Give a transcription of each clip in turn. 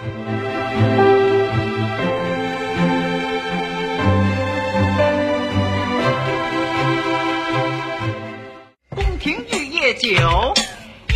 宫廷玉液酒，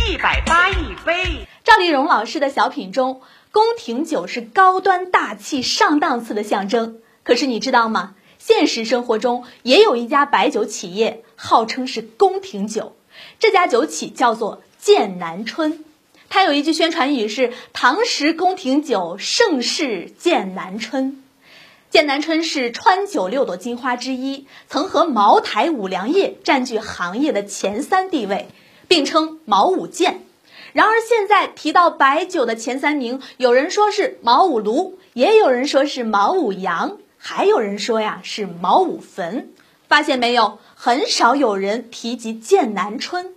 一百八一杯。赵丽蓉老师的小品中，宫廷酒是高端大气上档次的象征。可是你知道吗？现实生活中也有一家白酒企业，号称是宫廷酒。这家酒企叫做剑南春，它有一句宣传语是“唐时宫廷酒，盛世剑南春”。剑南春是川酒六朵金花之一，曾和茅台、五粮液占据行业的前三地位，并称“茅五剑”。然而现在提到白酒的前三名，有人说是茅五炉，也有人说是茅五羊。还有人说呀是茅五坟，发现没有？很少有人提及剑南春。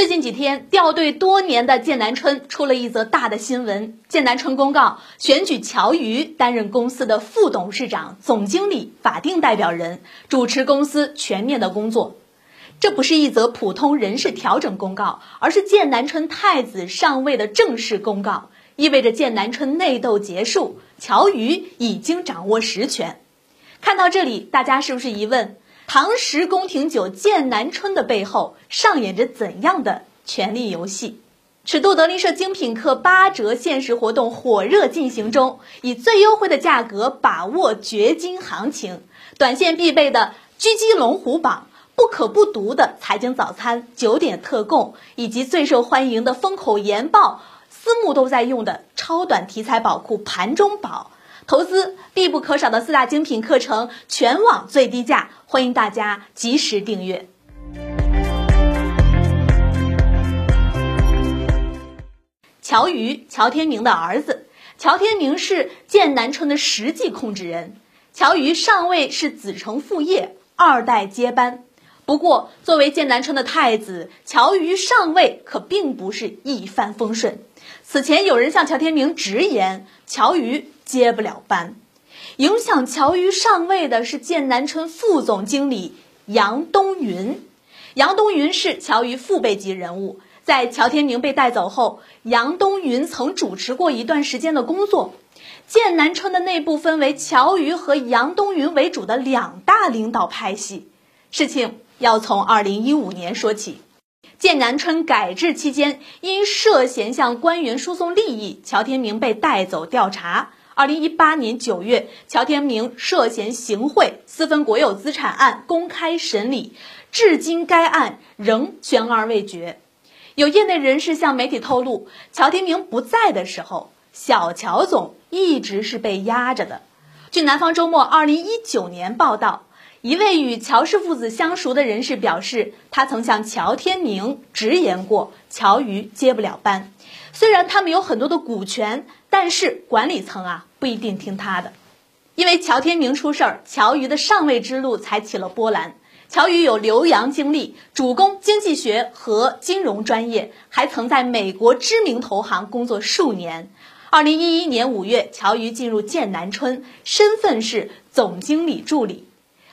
最近几天，掉队多年的剑南春出了一则大的新闻：剑南春公告选举乔瑜担任公司的副董事长、总经理、法定代表人，主持公司全面的工作。这不是一则普通人事调整公告，而是剑南春太子上位的正式公告。意味着剑南春内斗结束，乔瑜已经掌握实权。看到这里，大家是不是疑问：唐时宫廷酒剑南春的背后上演着怎样的权力游戏？尺度德林社精品课八折限时活动火热进行中，以最优惠的价格把握掘金行情，短线必备的狙击龙虎榜、不可不读的财经早餐九点特供，以及最受欢迎的风口研报。私募都在用的超短题材宝库盘中宝，投资必不可少的四大精品课程，全网最低价，欢迎大家及时订阅。乔瑜，乔天明的儿子，乔天明是剑南春的实际控制人，乔瑜上位是子承父业，二代接班。不过，作为剑南春的太子，乔瑜上位可并不是一帆风顺。此前有人向乔天明直言，乔瑜接不了班。影响乔瑜上位的是剑南春副总经理杨东云。杨东云是乔瑜父辈级人物，在乔天明被带走后，杨东云曾主持过一段时间的工作。剑南春的内部分为乔瑜和杨东云为主的两大领导派系。事情要从二零一五年说起。剑南春改制期间，因涉嫌向官员输送利益，乔天明被带走调查。二零一八年九月，乔天明涉嫌行贿、私分国有资产案公开审理，至今该案仍悬而未决。有业内人士向媒体透露，乔天明不在的时候，小乔总一直是被压着的。据南方周末二零一九年报道。一位与乔氏父子相熟的人士表示，他曾向乔天明直言过，乔瑜接不了班。虽然他们有很多的股权，但是管理层啊不一定听他的。因为乔天明出事儿，乔瑜的上位之路才起了波澜。乔瑜有留洋经历，主攻经济学和金融专业，还曾在美国知名投行工作数年。二零一一年五月，乔瑜进入剑南春，身份是总经理助理。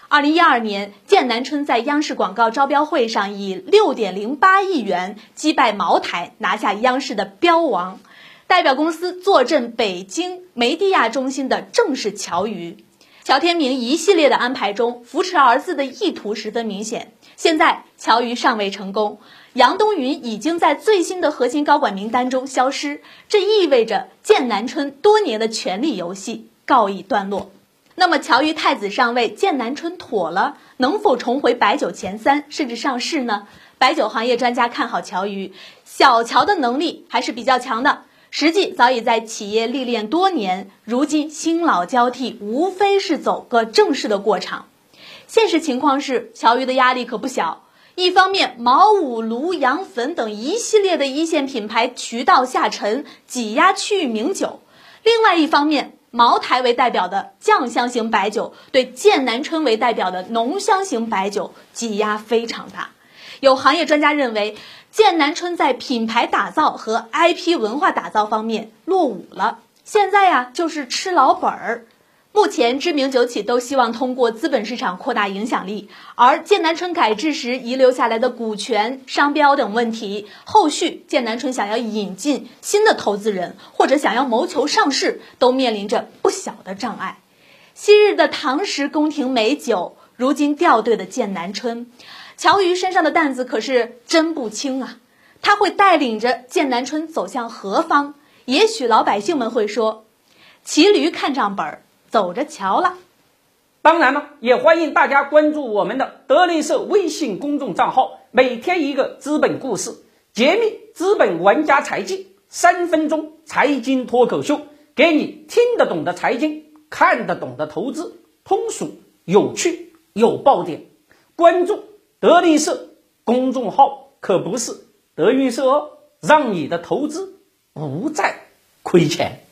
二零一二年，剑南春在央视广告招标会上以六点零八亿元击败茅台，拿下央视的标王。代表公司坐镇北京梅地亚中心的正是乔瑜。乔天明一系列的安排中，扶持儿子的意图十分明显。现在乔瑜尚未成功，杨东云已经在最新的核心高管名单中消失，这意味着剑南春多年的权力游戏告一段落。那么，乔瑜太子上位，剑南春妥了，能否重回白酒前三，甚至上市呢？白酒行业专家看好乔瑜，小乔的能力还是比较强的，实际早已在企业历练多年，如今新老交替，无非是走个正式的过场。现实情况是，乔瑜的压力可不小。一方面，茅五、庐阳汾等一系列的一线品牌渠道下沉，挤压区域名酒；另外一方面，茅台为代表的酱香型白酒对剑南春为代表的浓香型白酒挤压非常大。有行业专家认为，剑南春在品牌打造和 IP 文化打造方面落伍了。现在呀，就是吃老本儿。目前知名酒企都希望通过资本市场扩大影响力，而剑南春改制时遗留下来的股权、商标等问题，后续剑南春想要引进新的投资人或者想要谋求上市，都面临着不小的障碍。昔日的唐时宫廷美酒，如今掉队的剑南春，乔瑜身上的担子可是真不轻啊！他会带领着剑南春走向何方？也许老百姓们会说：“骑驴看账本。”走着瞧了，当然了，也欢迎大家关注我们的德林社微信公众账号，每天一个资本故事，揭秘资本玩家财技，三分钟财经脱口秀，给你听得懂的财经，看得懂的投资，通俗有趣有爆点。关注德力社公众号可不是德云社哦，让你的投资不再亏钱。